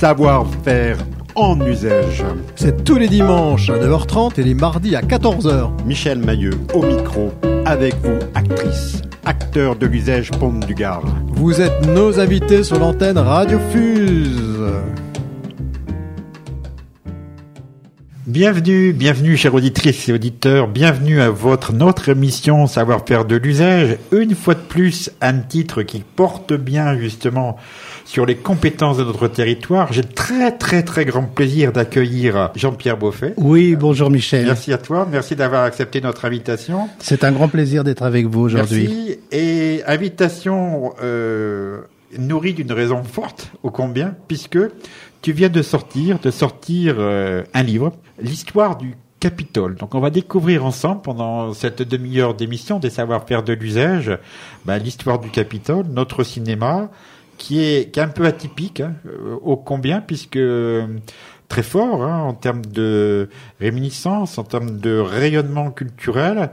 savoir-faire en usage. C'est tous les dimanches à 9h30 et les mardis à 14h. Michel Mailleux au micro, avec vous, actrice, acteur de l'usage Pont du Gard. Vous êtes nos invités sur l'antenne Radio Fuse. Bienvenue, bienvenue chères auditrices et auditeurs, bienvenue à votre notre émission Savoir-faire de l'usage. Une fois de plus, un titre qui porte bien justement sur les compétences de notre territoire. J'ai très très très grand plaisir d'accueillir Jean-Pierre Beaufait. Oui, bonjour Michel. Merci à toi, merci d'avoir accepté notre invitation. C'est un grand plaisir d'être avec vous aujourd'hui. Merci et invitation euh, nourrie d'une raison forte, ô combien, puisque tu viens de sortir, de sortir euh, un livre, l'histoire du Capitole. Donc on va découvrir ensemble pendant cette demi-heure d'émission des savoir-faire de l'usage, ben, l'histoire du Capitole, notre cinéma, qui est, qui est un peu atypique, hein, euh, ô combien, puisque euh, très fort hein, en termes de réminiscence, en termes de rayonnement culturel.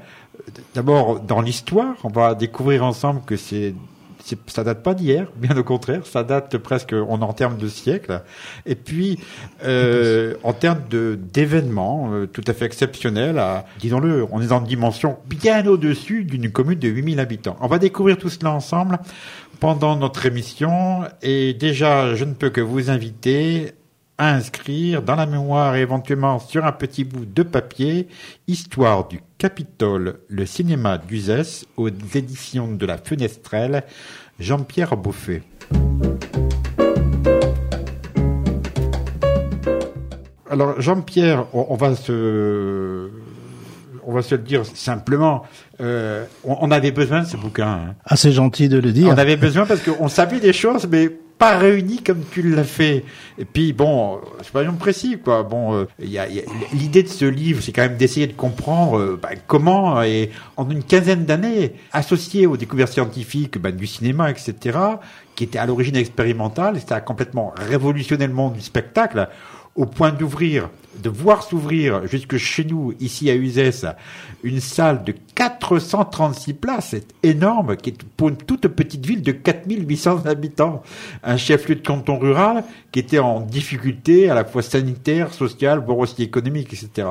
D'abord dans l'histoire, on va découvrir ensemble que c'est ça date pas d'hier, bien au contraire, ça date presque, on en termes de siècles. Et puis, euh, en termes d'événements euh, tout à fait exceptionnels, disons-le, on est dans une dimension bien au-dessus d'une commune de 8000 habitants. On va découvrir tout cela ensemble pendant notre émission. Et déjà, je ne peux que vous inviter à inscrire dans la mémoire et éventuellement sur un petit bout de papier Histoire du Capitole, le cinéma d'Uzès aux éditions de la Fenestrelle, Jean-Pierre Beaufet. Alors Jean-Pierre, on, va se on va se le dire simplement, euh, on, avait besoin de ce bouquin. Hein. Assez gentil de le dire. On avait besoin parce qu'on savait des choses, mais pas réuni comme tu l'as fait. Et puis bon, soyons précis quoi. Bon, euh, il y a, l'idée de ce livre, c'est quand même d'essayer de comprendre euh, bah, comment et en une quinzaine d'années, associé aux découvertes scientifiques bah, du cinéma, etc., qui était à l'origine expérimentale, ça a complètement révolutionné le monde du spectacle au point d'ouvrir, de voir s'ouvrir jusque chez nous, ici à Uzès, une salle de 436 places, c'est énorme, qui est pour une toute petite ville de 4800 habitants, un chef-lieu de canton rural qui était en difficulté à la fois sanitaire, sociale, voire aussi économique, etc.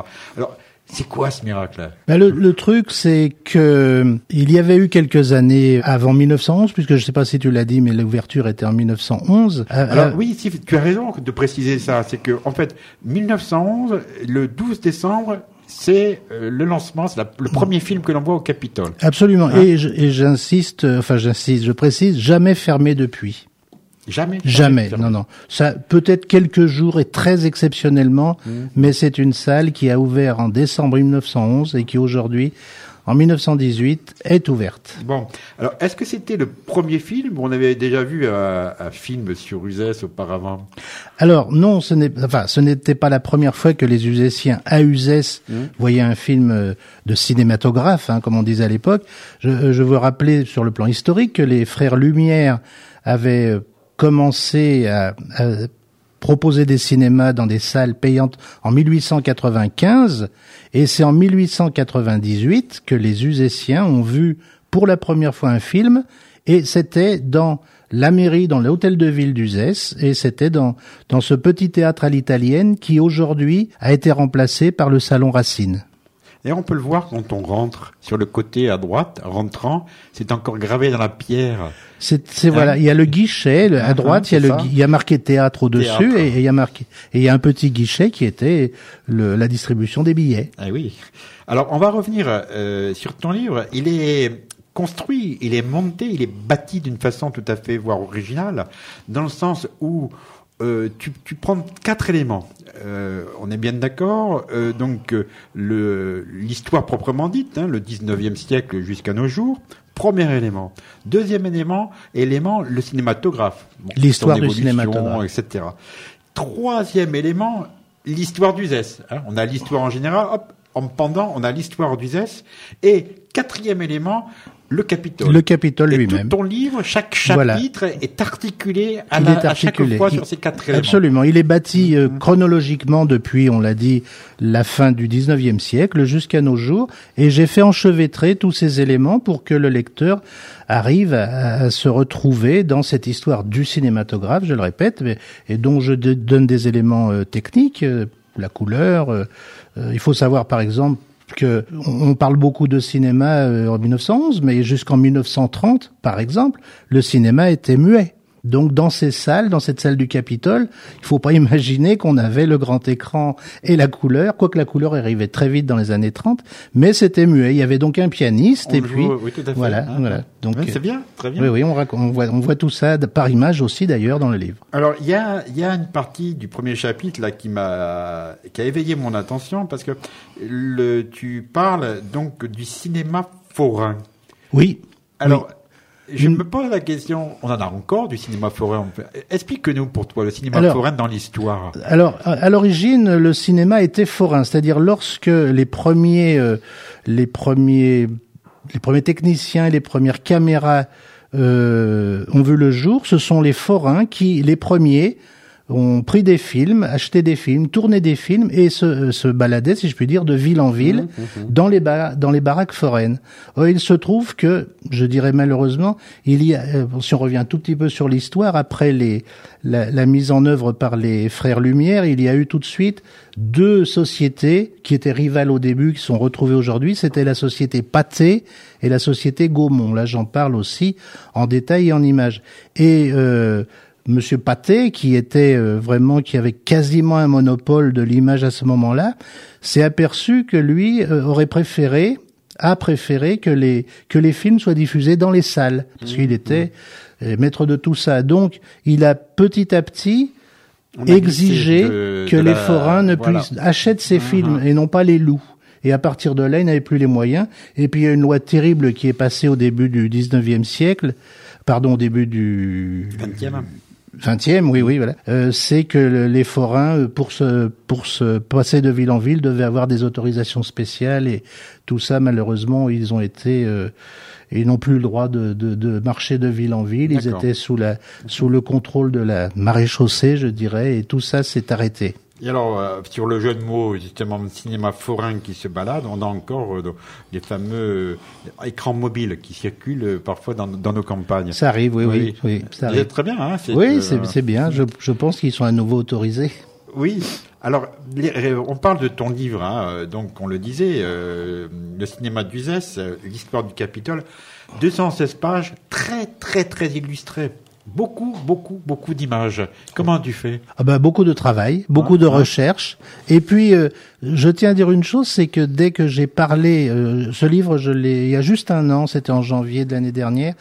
c'est quoi ce miracle ben le, le, truc, c'est que il y avait eu quelques années avant 1911, puisque je ne sais pas si tu l'as dit, mais l'ouverture était en 1911. Euh, Alors euh, oui, si, tu as raison de préciser ça. C'est que en fait, 1911, le 12 décembre, c'est euh, le lancement, c'est le premier film que l'on voit au Capitole. Absolument. Hein? Et j'insiste, enfin j'insiste, je précise, jamais fermé depuis. Jamais. Jamais. Non, non. Ça peut-être quelques jours et très exceptionnellement, mmh. mais c'est une salle qui a ouvert en décembre 1911 et qui aujourd'hui, en 1918, est ouverte. Bon. Alors, est-ce que c'était le premier film on avait déjà vu un, film sur Uzès auparavant? Alors non, ce n'est enfin ce n'était pas la première fois que les Uzésiens à Uzès mmh. voyaient un film euh, de cinématographe, hein, comme on disait à l'époque. Je, je veux rappeler sur le plan historique que les frères Lumière avaient euh, commencé à, proposer des cinémas dans des salles payantes en 1895 et c'est en 1898 que les Uséciens ont vu pour la première fois un film. Et c'était dans la mairie, dans l'hôtel de ville d'Uzès et c'était dans, dans ce petit théâtre à l'italienne qui aujourd'hui a été remplacé par le salon Racine. Et on peut le voir quand on rentre sur le côté à droite, rentrant, c'est encore gravé dans la pierre. C'est voilà, il y a le guichet à ah, droite, il y a le il y a marqué théâtre au-dessus et, il y a marqué et il y a un petit guichet qui était le, la distribution des billets. Ah oui. Alors on va revenir euh, sur ton livre. Il est construit, il est monté, il est bâti d'une façon tout à fait voire originale, dans le sens où euh, tu, tu, prends quatre éléments. Euh, on est bien d'accord. Euh, donc l'histoire proprement dite, hein, le 19e siècle jusqu'à nos jours. Premier élément. Deuxième élément, élément le cinématographe. l'histoire du cinématographe, etc. Troisième élément, l'histoire d'Uzès. Hein. On a l'histoire en général. Hop, en pendant, on a l'histoire d'Uzès. Et quatrième élément, le Capitole. Le Capitole lui-même. Tout ton livre, chaque Voilà. chapitre est articulé à, la- est à chaque articulé. fois sur ces quatre éléments. Absolument. Il est bâti euh, chronologiquement depuis, on l'a dit, la fin du 19e siècle jusqu'à nos jours. Et j'ai fait enchevêtrer tous ces éléments pour que le lecteur arrive à, à se retrouver dans cette histoire du cinématographe, je le répète, mais- et dont je donne des éléments euh, techniques, euh, la couleur. il faut savoir, par exemple, que on parle beaucoup de cinéma euh, en 1911, mais jusqu'en 1930, par exemple, le cinéma était muet. Donc dans ces salles, dans cette salle du Capitole, il faut pas imaginer qu'on avait le grand écran et la couleur, quoique la couleur arrivait très vite dans les années 30, mais c'était muet. Il y avait donc un pianiste On et puis joue, oui, tout à fait, voilà, hein. voilà. Donc c'est bien, très bien. oui, oui, on, raconte- on voit, on voit tout ça par image aussi d'ailleurs dans le livre. Alors, il y a, il y a une partie du premier chapitre là qui m'a, qui a éveillé mon attention parce que le, tu parles donc du cinéma forain. Oui. Alors, je me pose la question, on en a encore du cinéma forain. Explique-nous pour toi le cinéma Alors- forain dans l'histoire. Alors, à à l'origine, le cinéma était forain, c'est-à-dire lorsque les premiers, euh, les premiers, les premiers techniciens, les premières caméras euh, ont vu le jour, ce sont les forains qui, les premiers, ont pris des films, acheté des films, tourné des films et se, euh, se baladaient, si je puis dire, de ville en ville dans les dans les baraques foraines. Or, il se trouve que, je dirais malheureusement, il y a, euh, si on revient un tout petit peu sur l'histoire, après les la, la mise en œuvre par les frères Lumière, il y a eu tout de suite deux sociétés qui étaient rivales au début, qui sont retrouvées aujourd'hui. C'était la société Pathé et la société Gaumont. Là, j'en parle aussi en détail et en images. Et euh, Monsieur Pathé, qui était euh, vraiment, qui avait quasiment un monopole de l'image à ce moment-là, s'est aperçu que lui euh, aurait préféré, a préféré que les que les films soient diffusés dans les salles, parce qu'il était euh, maître de tout ça. Donc, il a petit à petit glissé de- que de les la- forains ne voilà. puissent achètent ces Mhm. films et non pas les loups. Et à partir de là, il n'avait plus les moyens. Et puis il y a une loi terrible qui est passée au début du 19e siècle, pardon, au début du 20e. 20e, oui, oui, voilà. Euh, c'est que le- les forains, euh, pour se pour se passer de ville en ville, devaient avoir des autorisations spéciales et tout ça, malheureusement, ils ont été, euh, ils n'ont plus le droit de, de, de marcher de ville en ville. Ils étaient sous la sous le contrôle de la maréchaussée, je dirais, et tout ça s'est arrêté. Et alors, euh, sur le jeu de mots, justement, cinéma forain qui se balade, on a encore euh, les fameux euh, écrans mobiles qui circulent euh, parfois dans, dans nos campagnes. Ça arrive, oui, oui, oui, ça C'est arrive. très bien, hein Oui, euh, c'est bien. Je, je pense qu'ils sont à nouveau autorisés. Oui. Alors, les- on parle de ton livre, hein, donc on le disait, euh, le cinéma d'Uzès, euh, l'histoire du Capitole, 216 pages, très très très illustrées, beaucoup beaucoup beaucoup d'images. Comment tu fais? Ah ben, beaucoup de travail, beaucoup de ouais. recherche. Et puis, euh, je tiens à dire une chose, c'est que dès que j'ai parlé, euh, ce livre, je l'ai, il y a juste un an, c'était en janvier de l'année dernière,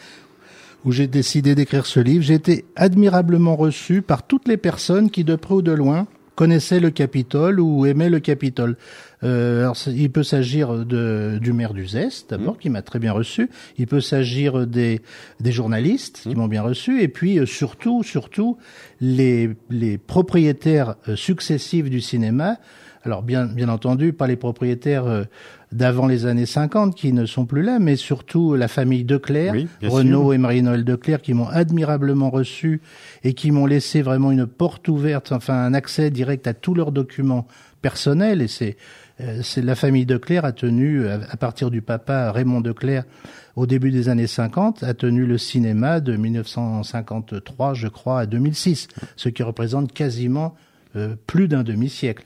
où j'ai décidé d'écrire ce livre. J'ai été admirablement reçu par toutes les personnes qui, de près ou de loin, connaissaient le Capitole ou aimaient le Capitole. Euh, alors, il peut s'agir de, du maire du Zest, d'abord, qui m'a très bien reçu. Il peut s'agir des, des journalistes qui m'ont bien reçu. Et puis, euh, surtout, surtout, les, les propriétaires euh, successifs du cinéma. Alors, bien, bien entendu, pas les propriétaires d'avant les années 50 qui ne sont plus là, mais surtout la famille Declerc, Oui, Renaud sûr. et Marie-Noël Declerc, qui m'ont admirablement reçu et qui m'ont laissé vraiment une porte ouverte, enfin un accès direct à tous leurs documents personnels. Et c'est c'est la famille Declerc a tenu, euh, à partir du papa Raymond Declerc, au début des années 50, a tenu le cinéma de 1953, je crois, à 2006, ce qui représente quasiment euh, plus d'un demi-siècle.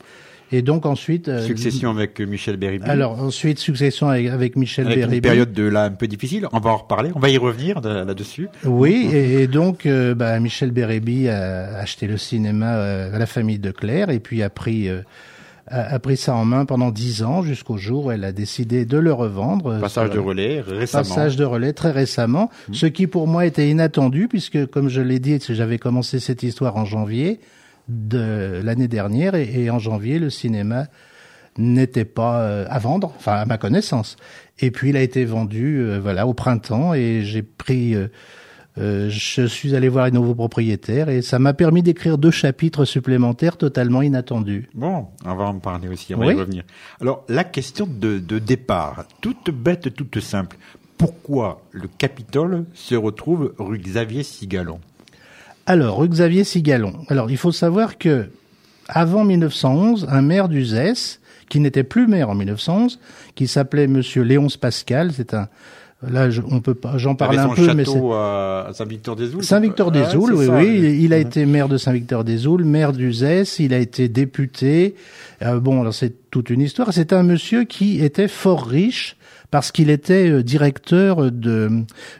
Et donc ensuite, euh, Succession avec euh, Michel Berry. alors ensuite succession avec, avec Michel avec une période de là un peu difficile, on va en reparler, on va y revenir de- là-dessus. Oui, et, et donc euh, bah, Michel Bérébi a acheté le cinéma euh, à la famille de Claire et puis a pris euh, a, a pris ça en main pendant dix ans jusqu'au jour où elle a décidé de le revendre. euh, Passage de relais récemment. Passage de relais très récemment, ce qui pour moi était inattendu puisque, comme je l'ai dit, j'avais commencé cette histoire en janvier de l'année dernière et, et en janvier le cinéma n'était pas euh, à vendre, enfin à ma connaissance. Et puis il a été vendu, euh, voilà, au printemps et j'ai pris euh, euh, je suis allé voir les nouveaux propriétaires et ça m'a permis d'écrire deux chapitres supplémentaires totalement inattendus. Bon, on va en parler aussi, on va Oui. y revenir. Alors, la question de, de départ, toute bête, toute simple. Pourquoi le Capitole se retrouve rue Xavier Sigalon? Alors, rue Xavier Sigalon. Alors, il faut savoir que avant 1911, un maire d'Uzès, qui n'était plus maire en 1911, qui s'appelait Monsieur Léonce Pascal, c'est un là je- on peut pas j'en parle un peu mais c'est Saint-Victor-des-Oules Saint-Victor-des-Oules, oui, ça, oui. Il, il a été maire de Saint-Victor-des-Oules, maire d'Uzès, il a été député. Euh, bon, alors c'est toute une histoire. C'est un monsieur qui était fort riche parce qu'il était euh, directeur de,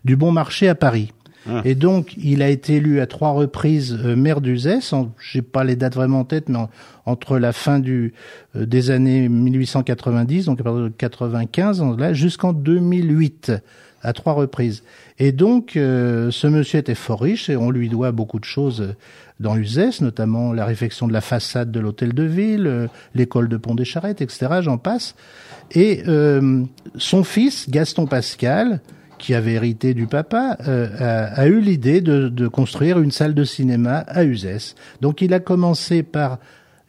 du Bon Marché à Paris. Ah. Et donc, il a été élu à trois reprises euh, maire d'Uzès. J'ai pas les dates vraiment en tête, mais en- entre la fin du euh, des années 1890, donc à partir de 95, en- là, jusqu'en 2008, à trois reprises. Et donc, euh, ce monsieur était fort riche et on lui doit beaucoup de choses euh, dans Uzès, notamment la réfection de la façade de l'hôtel de ville, euh, l'école de Pont des Charrettes, etc. J'en passe. Et euh, son fils, Gaston Pascal, qui avait hérité du papa, euh, a, a eu l'idée de, de construire une salle de cinéma à Uzès. Donc il a commencé par...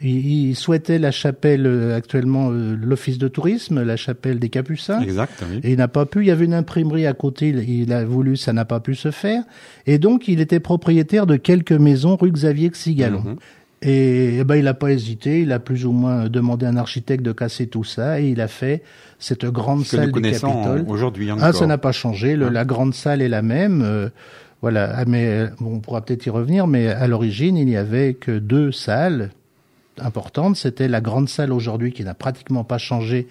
Il, souhaitait la chapelle, euh, actuellement euh, l'office de tourisme, la chapelle des Capucins. Exact, oui. Et il n'a pas pu. Il y avait une imprimerie à côté. Il, a voulu, ça n'a pas pu se faire. Et donc, il était propriétaire de quelques maisons rue Xavier Xigalon. Mhm. Et, eh ben, il n'a pas hésité. Il a plus ou moins demandé à un architecte de casser tout ça. Et il a fait cette grande Ce que salle nous du Capitole. aujourd'hui encore. Ah, ça n'a pas changé. Le- Hein la grande salle est la même. euh, voilà. Ah, Mais euh, bon, on pourra peut-être y revenir. Mais à l'origine, il n'y avait que deux salles importantes. C'était la grande salle aujourd'hui qui n'a pratiquement pas changé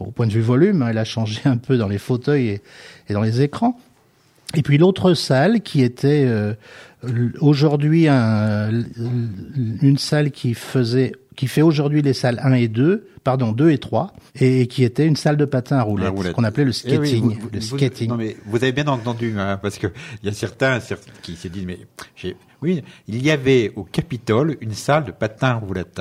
au point de vue volume. hein, elle a changé un peu dans les fauteuils et, et dans les écrans. Et puis l'autre salle qui était euh, aujourd'hui un- une salle qui faisait qui fait aujourd'hui les salles 1 et 2, pardon, 2 et 3, et qui était une salle de patin à roulettes, roulette. qu'on appelait le Eh oui, skating. vous- le vous- skating. non mais vous avez bien entendu, hein, parce que il y a certains, certains qui se disent mais j'ai- oui, il y avait au Capitole une salle de patin à roulettes.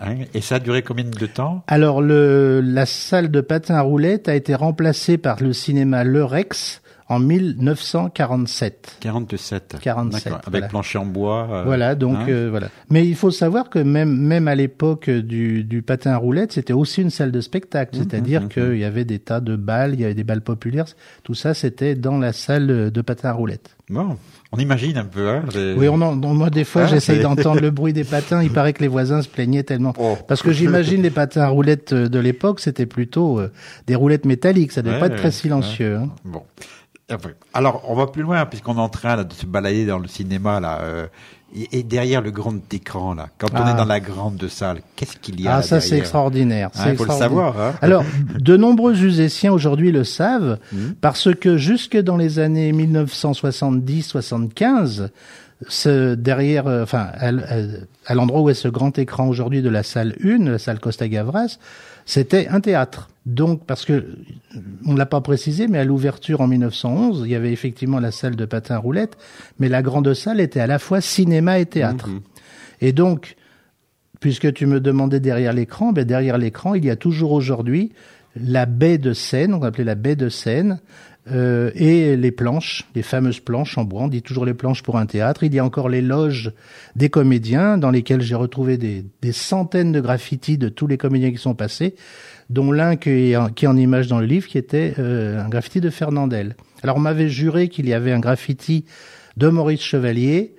Hein, et ça a duré combien de temps? Alors le, la salle de patin à roulettes a été remplacée par le cinéma Le Rex en 1947. 47. 47, D'accord, Avec voilà. plancher en bois. euh, Voilà, donc hein. euh, voilà. Mais il faut savoir que même même à l'époque du, du patin à roulettes, c'était aussi une salle de spectacle, c'est-à-dire mhm, qu'il y avait des tas de balles, il y avait des balles populaires, tout ça c'était dans la salle de patin à roulettes. Bon, on imagine un peu. Hein, les- Oui, on en, moi des fois Ah, j'essaye d'entendre le bruit des patins. Il paraît que les voisins se plaignaient tellement. Oh. Parce que j'imagine les patins à roulettes euh, de l'époque, c'était plutôt euh, des roulettes métalliques. Ça devait Ouais, pas être très silencieux. hein. Bon. Enfin, Alors, on va plus loin, puisqu'on est en train là, de se balader dans le cinéma, là. euh, et, et derrière le grand écran, là, quand on Ah. est dans la grande salle, qu'est-ce qu'il y a Ah, là ça c'est extraordinaire. Hein, c'est faut le savoir. Hein. Alors, de nombreux Uséciens aujourd'hui le savent, Mhm. parce que jusque dans les années 1970-75, ce derrière, euh, enfin, à, l'endroit où est ce grand écran aujourd'hui de la salle 1, la salle Costa Gavras, c'était un théâtre. Donc, parce que on l'a pas précisé, mais à l'ouverture en 1911, il y avait effectivement la salle de patin à roulettes, mais la grande salle était à la fois cinéma et théâtre. Mhm. Et donc, puisque tu me demandais derrière l'écran, ben derrière l'écran, il y a toujours aujourd'hui la baie de Seine, on appelait la baie de Seine, euh, et les planches, les fameuses planches en bois. On dit toujours les planches pour un théâtre. Il y a encore les loges des comédiens, dans lesquelles j'ai retrouvé des, centaines de graffitis de tous les comédiens qui sont passés, dont l'un qui est, en, qui est en image dans le livre, qui était euh, un graffiti de Fernandel. Alors on m'avait juré qu'il y avait un graffiti de Maurice Chevalier.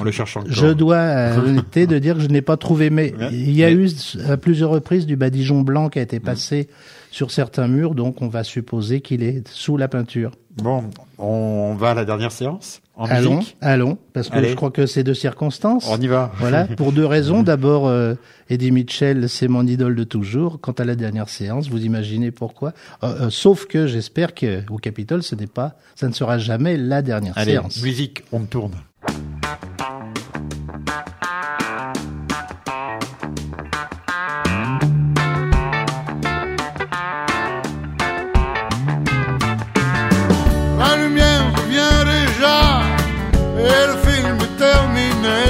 On le cherche encore. Je dois à l'honnêteté de dire que je n'ai pas trouvé, mais Ouais. il y a eu à plusieurs reprises du badigeon blanc qui a été passé sur certains murs, donc on va supposer qu'il est sous la peinture. Bon, on va à la dernière séance en allons, musique. allons, parce que Allez. je crois que c'est de circonstances. On y va. Voilà, pour deux raisons. D'abord, euh, Eddie Mitchell, c'est mon idole de toujours. Quant à la dernière séance, vous imaginez pourquoi. Euh, euh, sauf que j'espère qu'au Capitole, ce n'est pas, ça ne sera jamais la dernière Allez, séance. musique, on tourne. La lumière vient déjà et le film est terminé.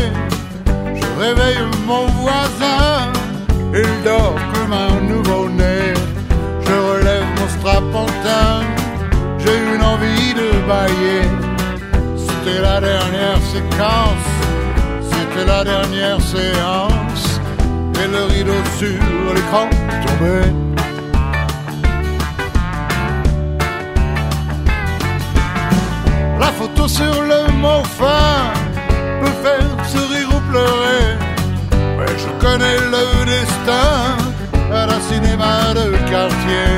Je réveille mon voisin, il dort comme un nouveau-né. Je relève mon strapontin, j'ai une envie de bailler. C'était la dernière séquence, c'était la dernière séance, et le rideau sur l'écran tombait. La photo sur le mot fin peut faire sourire ou pleurer, mais je connais le destin d'un cinéma de quartier.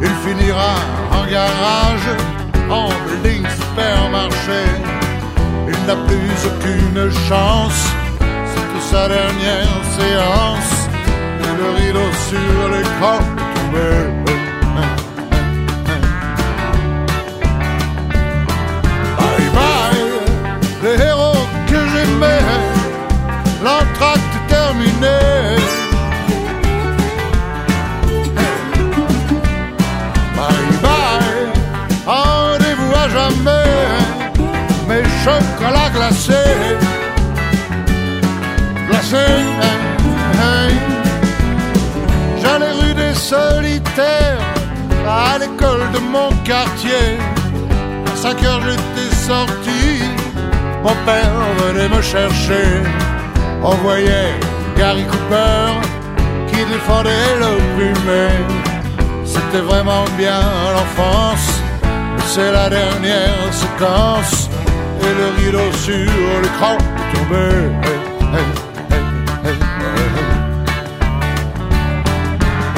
Il finira en garage, en building supermarché. Il n'a plus aucune chance, c'est sa dernière séance. Et le rideau sur l'écran mon père venait me chercher. On voyait Gary Cooper qui défendait l'opprimé. C'était vraiment bien l'enfance, c'est la dernière séquence. Et le rideau sur l'écran tombait.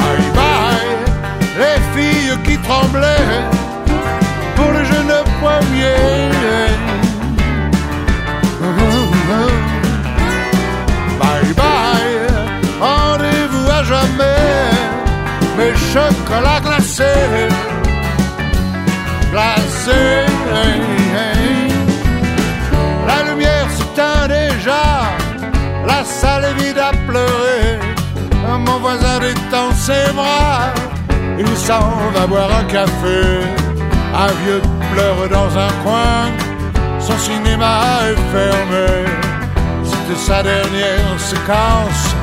Hey, hey, les filles qui tremblaient pour le jeune premier. Bye bye, rendez-vous à jamais, mes chocolats glacés, glacés. La lumière s'éteint déjà, la salle est vide à pleurer. Mon voisin détend ses bras, il s'en va boire un café. Un vieux pleure dans un coin, son cinéma est fermé. C'était sa dernière séquence,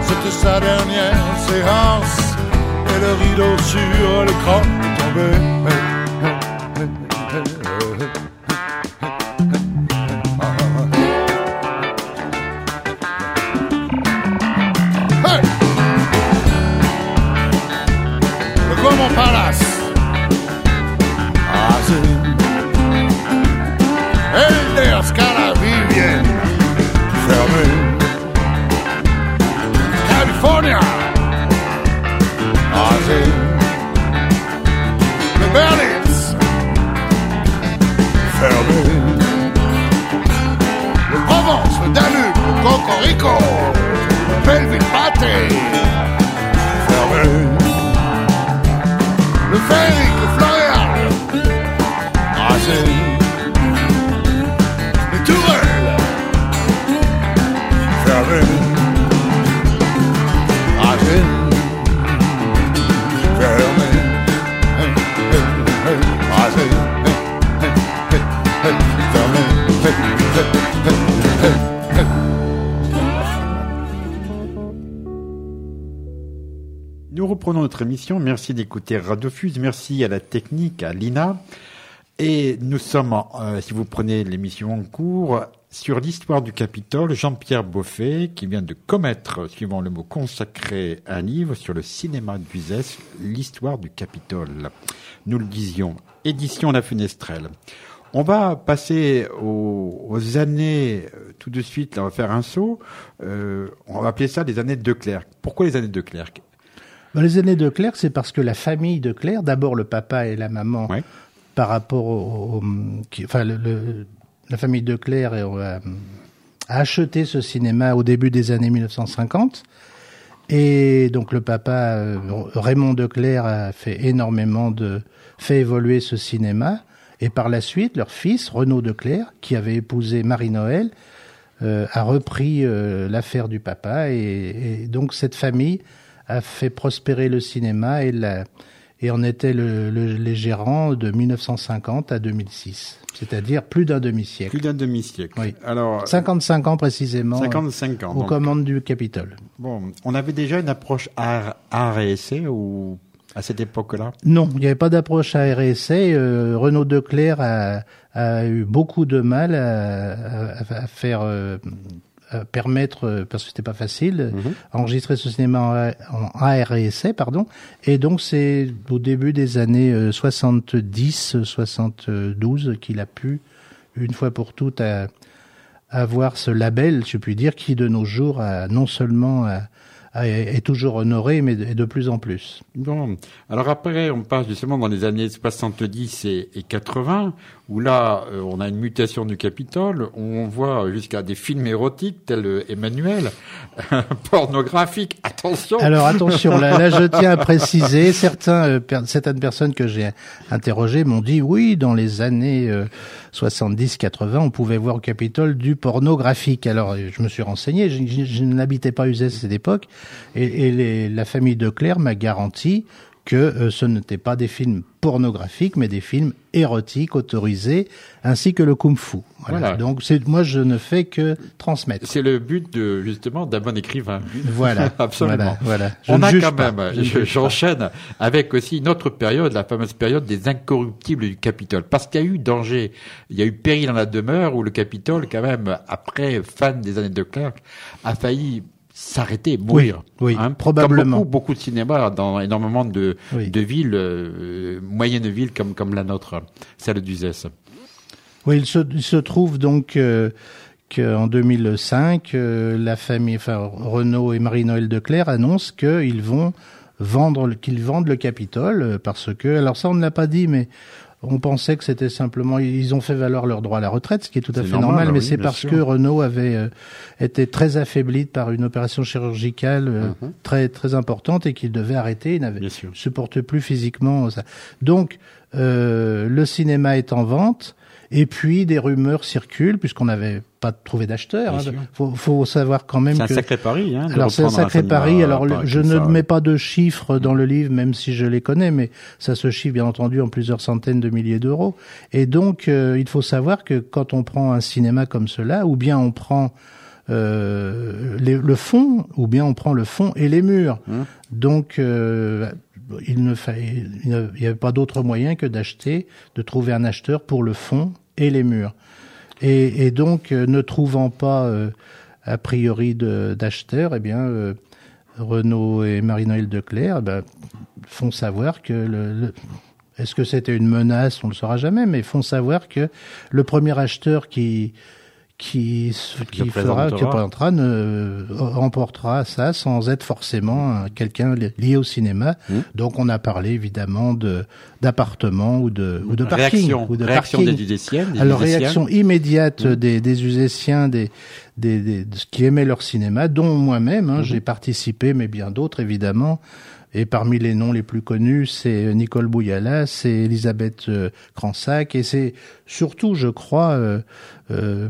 c'était sa dernière séance. Et le rideau sur l'écran est tombé. Hey! Le Belleville Pâté. Fermé. Le Ferry, émission. Merci d'écouter Radiofuse. Merci à la technique, à Lina. Et nous sommes, euh, si vous prenez l'émission en cours, sur l'histoire du Capitole. Jean-Pierre Boffet, qui vient de commettre, suivant le mot consacré, un livre sur le cinéma d'Uzès, l'histoire du Capitole. Nous le disions, édition La Fenestrelle. On va passer aux, aux années, euh, tout de suite, là, on va faire un saut. Euh, on va appeler ça les années de Clerc. Pourquoi les années de Clerc Dans les années de Clerc, c'est parce que la famille de Clerc, d'abord le papa et la maman, Ouais. par rapport au, au- qui- enfin le, le- la famille de Clerc euh, a acheté ce cinéma au début des années 1950. Et donc le papa euh, Raymond de Clerc a fait énormément de fait évoluer ce cinéma. Et par la suite, leur fils Renaud de Clerc, qui avait épousé Marie Noël, euh, a repris euh, l'affaire du papa. Et, et donc cette famille a fait prospérer le cinéma et, la, et en était le, le- les gérants de 1950 à 2006, c'est-à-dire plus d'un demi-siècle. Plus d'un demi-siècle. Oui. Alors, 55 ans précisément 55 ans. aux donc. commandes du Capitole. Bon, on avait déjà une approche art, art et essai ou à cette époque-là? Non, il n'y avait pas d'approche à RSA. Euh, Renaud Declerc a, a, eu beaucoup de mal à, à, à faire euh, à permettre, euh, parce que c'était pas facile, Mhm. enregistrer ce cinéma en, en ARSA, pardon. Et donc c'est au début des années euh, 70, 72 qu'il a pu, une fois pour toutes, à- avoir ce label, je puis dire, qui de nos jours a non seulement a- a- est toujours honoré, mais de, de plus en plus. Bon. Alors après, on passe justement dans les années 70 et, et 80, où là, euh, on a une mutation du Capitole, on voit jusqu'à des films érotiques tels euh, Emmanuel, pornographiques, attention Alors attention, là, là, je tiens à préciser, certains, euh, per- certaines personnes que j'ai interrogées m'ont dit oui, dans les années euh, 70-80, on pouvait voir au Capitole du pornographique. Alors je me suis renseigné, je, je- je n'habitais pas Uzès à cette époque, et, et les- la famille de Claire m'a garanti que euh, ce n'étaient pas des films pornographiques, mais des films érotiques autorisés, ainsi que le kung-fu. Voilà. Voilà. Donc c'est moi, je ne fais que transmettre. C'est le but de, justement d'un bon écrivain. Voilà, Absolument. Voilà, voilà. Je On ne a juge quand pas. même, je- j'enchaîne avec aussi une autre période, la fameuse période des incorruptibles du Capitole. Parce qu'il y a eu danger, il y a eu péril dans la demeure où le Capitole, quand même, après, fan des années de Clark, a failli s'arrêter, mourir. oui, Hein, probablement. Beaucoup, beaucoup de cinéma dans énormément de, Oui. de villes, euh, moyennes villes comme, comme la nôtre, celle d'Uzès. Oui, il se, il se trouve donc euh, qu'en 2005, euh, la famille, enfin Renaud et Marie-Noël Declerc annoncent qu'ils vont vendre, le- qu'ils vendent le Capitole parce que, alors ça on ne l'a pas dit, mais on pensait que c'était simplement, ils ont fait valoir leur droit à la retraite, ce qui est tout à fait normal, normal, mais oui, c'est parce sûr. que Renault avait euh, été très affaibli par une opération chirurgicale euh, Mhm. très très importante et qu'il devait arrêter. Il n'avait supporte plus physiquement ça. Donc euh, le cinéma est en vente et puis des rumeurs circulent puisqu'on n'avait pas trouvé d'acheteur. Bien Hein. sûr. Faut, faut savoir quand même C'est un sacré pari, hein. alors c'est un sacré pari. Alors le- pareil je ne ça. mets pas de chiffres dans le livre, même si je les connais, mais ça se chiffre bien entendu en plusieurs centaines de milliers d'euros. Et donc euh, il faut savoir que quand on prend un cinéma comme cela, ou bien on prend euh, les- le fond, ou bien on prend le fond et les murs. Hum. Donc euh, il ne fallait, il n'y avait pas d'autre moyen que d'acheter, de trouver un acheteur pour le fond et les murs. Et, donc, euh, ne trouvant pas euh, a priori de- d'acheteur, eh bien, euh, Renaud et Marie-Noël Declerc eh ben, font savoir que le, le- est-ce que c'était une menace, on ne le saura jamais, mais font savoir que le premier acheteur qui qui, qui fera, qui présentera. ne remportera ça sans être forcément un- quelqu'un li- lié au cinéma. Mmh. Donc on a parlé évidemment de d'appartements ou de ou de parking réaction, ou de réaction parking. des Udéciennes. des Alors réaction immédiate Mm. des, des Uséciens, des, des, des- de- qui aimaient leur cinéma, dont moi-même. Hein, J'ai participé, mais bien d'autres évidemment. Et parmi les noms les plus connus, c'est Nicole Bouyala, c'est Elisabeth euh, Cransac, et c'est surtout, je crois, euh, euh,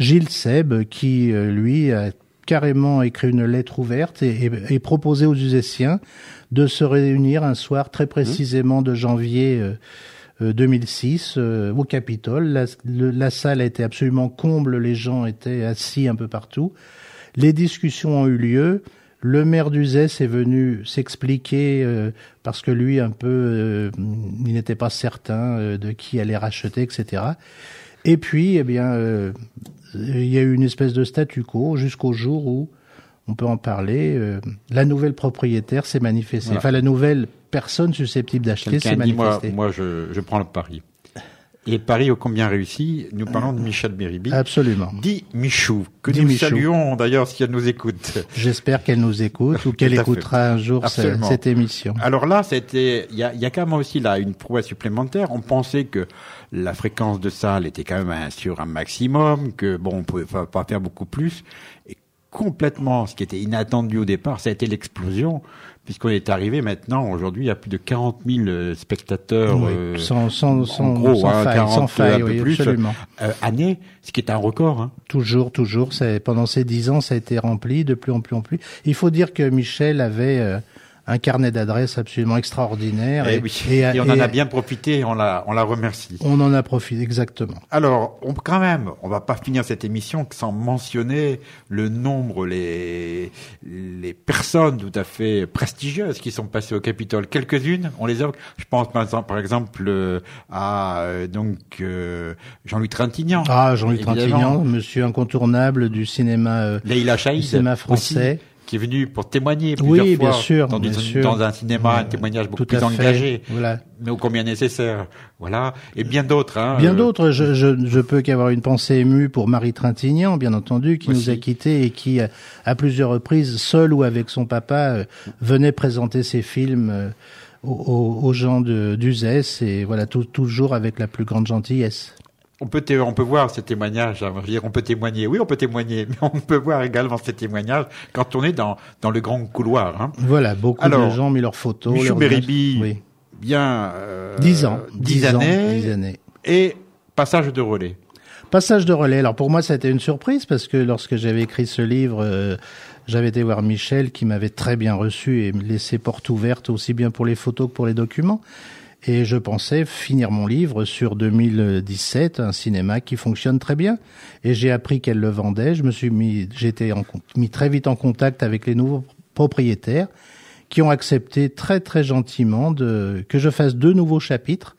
Gilles Seb qui, lui, a carrément écrit une lettre ouverte et, proposé aux Uséciens de se réunir un soir très précisément de janvier euh, euh, 2006 euh, au Capitole. La, le- la salle été absolument comble, les gens étaient assis un peu partout. Les discussions ont eu lieu. Le maire d'Uzès est venu s'expliquer euh, parce que lui, un peu, euh, il n'était pas certain euh, de qui allait racheter, etc. Et puis, eh bien, euh, il y a eu une espèce de statu quo jusqu'au jour où on peut en parler. euh, la nouvelle propriétaire s'est manifestée. Voilà. Enfin, la nouvelle personne susceptible d'acheter s'est dit, moi, manifestée. moi je, je prends le pari. Et pari ô combien réussi, nous parlons de Michel Béribi. Absolument. Dit Michou, que Dit nous Michou. saluons d'ailleurs si elle nous écoute. J'espère qu'elle nous écoute ou qu'elle écoutera un jour cette émission. Alors là, c'était, il y a, il y a quand même aussi là une prouesse supplémentaire. On pensait que la fréquence de salle était quand même sur un maximum, que bon, on pouvait pas, pas faire beaucoup plus. Et complètement, ce qui était inattendu au départ, ça a été l'explosion, puisqu'on est arrivé maintenant, aujourd'hui, il y a plus de 40 000 euh, spectateurs Oui, euh, sans, sans, en gros, sans hein, faille, 40, sans faille, un peu oui, plus, absolument. euh, année, ce qui est un record. Hein. Toujours, toujours. C'est pendant ces dix ans, ça a été rempli de plus en plus en plus. Il faut dire que Michel avait euh, un carnet d'adresses absolument extraordinaire. Eh oui. et, on en a bien profité, on la, on la remercie. On en a profité, exactement. Alors, on, quand même, on va pas finir cette émission sans mentionner le nombre, les, les personnes tout à fait prestigieuses qui sont passées au Capitole. Quelques-unes, on les a. Je pense par exemple euh, à euh, donc euh, Jean-Louis Trintignant. Ah, Jean-Louis Trintignant, monsieur incontournable du cinéma, Leïla du cinéma français qui est venu pour témoigner plusieurs oui, fois bien sûr, dans, bien sûr. dans, un cinéma, un témoignage beaucoup plus engagé, voilà. mais au combien nécessaire. Voilà, et bien d'autres. Hein, bien euh... d'autres. Je, je, je peux qu'avoir une pensée émue pour Marie Trintignant, bien entendu, qui Aussi. nous a quittés et qui, à plusieurs reprises, seule ou avec son papa, euh, venait présenter ses films. Euh, aux, aux, gens d'Uzès et voilà tout, toujours avec la plus grande gentillesse. On peut, on peut voir ces témoignages, dire, on peut témoigner, oui, on peut témoigner, mais on peut voir également ces témoignages quand on est dans, dans le grand couloir. Hein. Voilà, beaucoup Alors, de gens ont mis leurs photos. Michou leurs Beribi, oui. bien euh, dix ans, dix, dix années, ans, dix années, et passage de relais. Passage de relais. Alors pour moi, ça a été une surprise parce que lorsque j'avais écrit ce livre, euh, j'avais été voir Michel qui m'avait très bien reçu et me laissé porte ouverte aussi bien pour les photos que pour les documents. Et je pensais finir mon livre sur 2017, un cinéma qui fonctionne très bien. Et j'ai appris qu'elle le vendait. Je me mis, j'étais mis très vite en contact avec les nouveaux propriétaires qui ont accepté très très gentiment que je fasse deux nouveaux chapitres.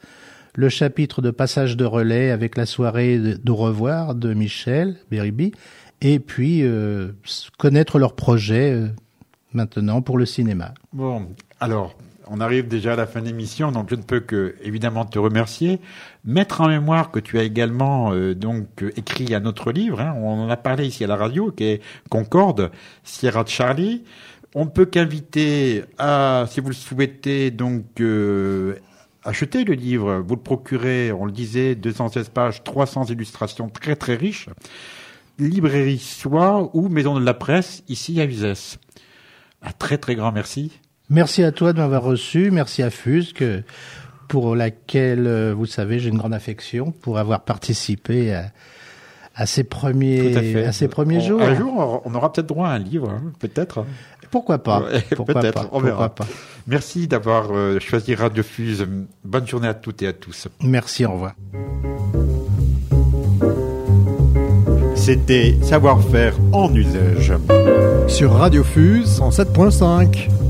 Le chapitre de passage de relais avec la soirée d'au revoir de Michel Beribi et puis euh, connaître leurs projets euh, maintenant pour le cinéma. Bon, alors on arrive déjà à la fin de l'émission, donc je ne peux que évidemment te remercier. Mettre en mémoire que tu as également euh, donc écrit un autre livre, hein, on en a parlé ici à la radio, qui est Concorde, Sierra Charlie. On peut qu'inviter à, si vous le souhaitez, donc euh, acheter le livre. Vous le procurez, on le disait, 216 pages, 300 illustrations très très riches. Librairie Soie ou Maison de la Presse, ici à Uzès. Un très très grand merci. Merci à toi de m'avoir reçu. Merci à Fusque, pour laquelle, vous savez, j'ai une grande affection pour avoir participé à, à ces premiers, à, ces premiers on, jours. Un jour, on aura peut-être droit à un livre, hein, peut-être. Pourquoi pas Pourquoi Peut-être, pas on verra. Pourquoi pas Merci d'avoir euh, choisi Radio Fuse. Bonne journée à toutes et à tous. Merci, au revoir. C'était Savoir-faire en usage. Sur Radio Fuse 107.5.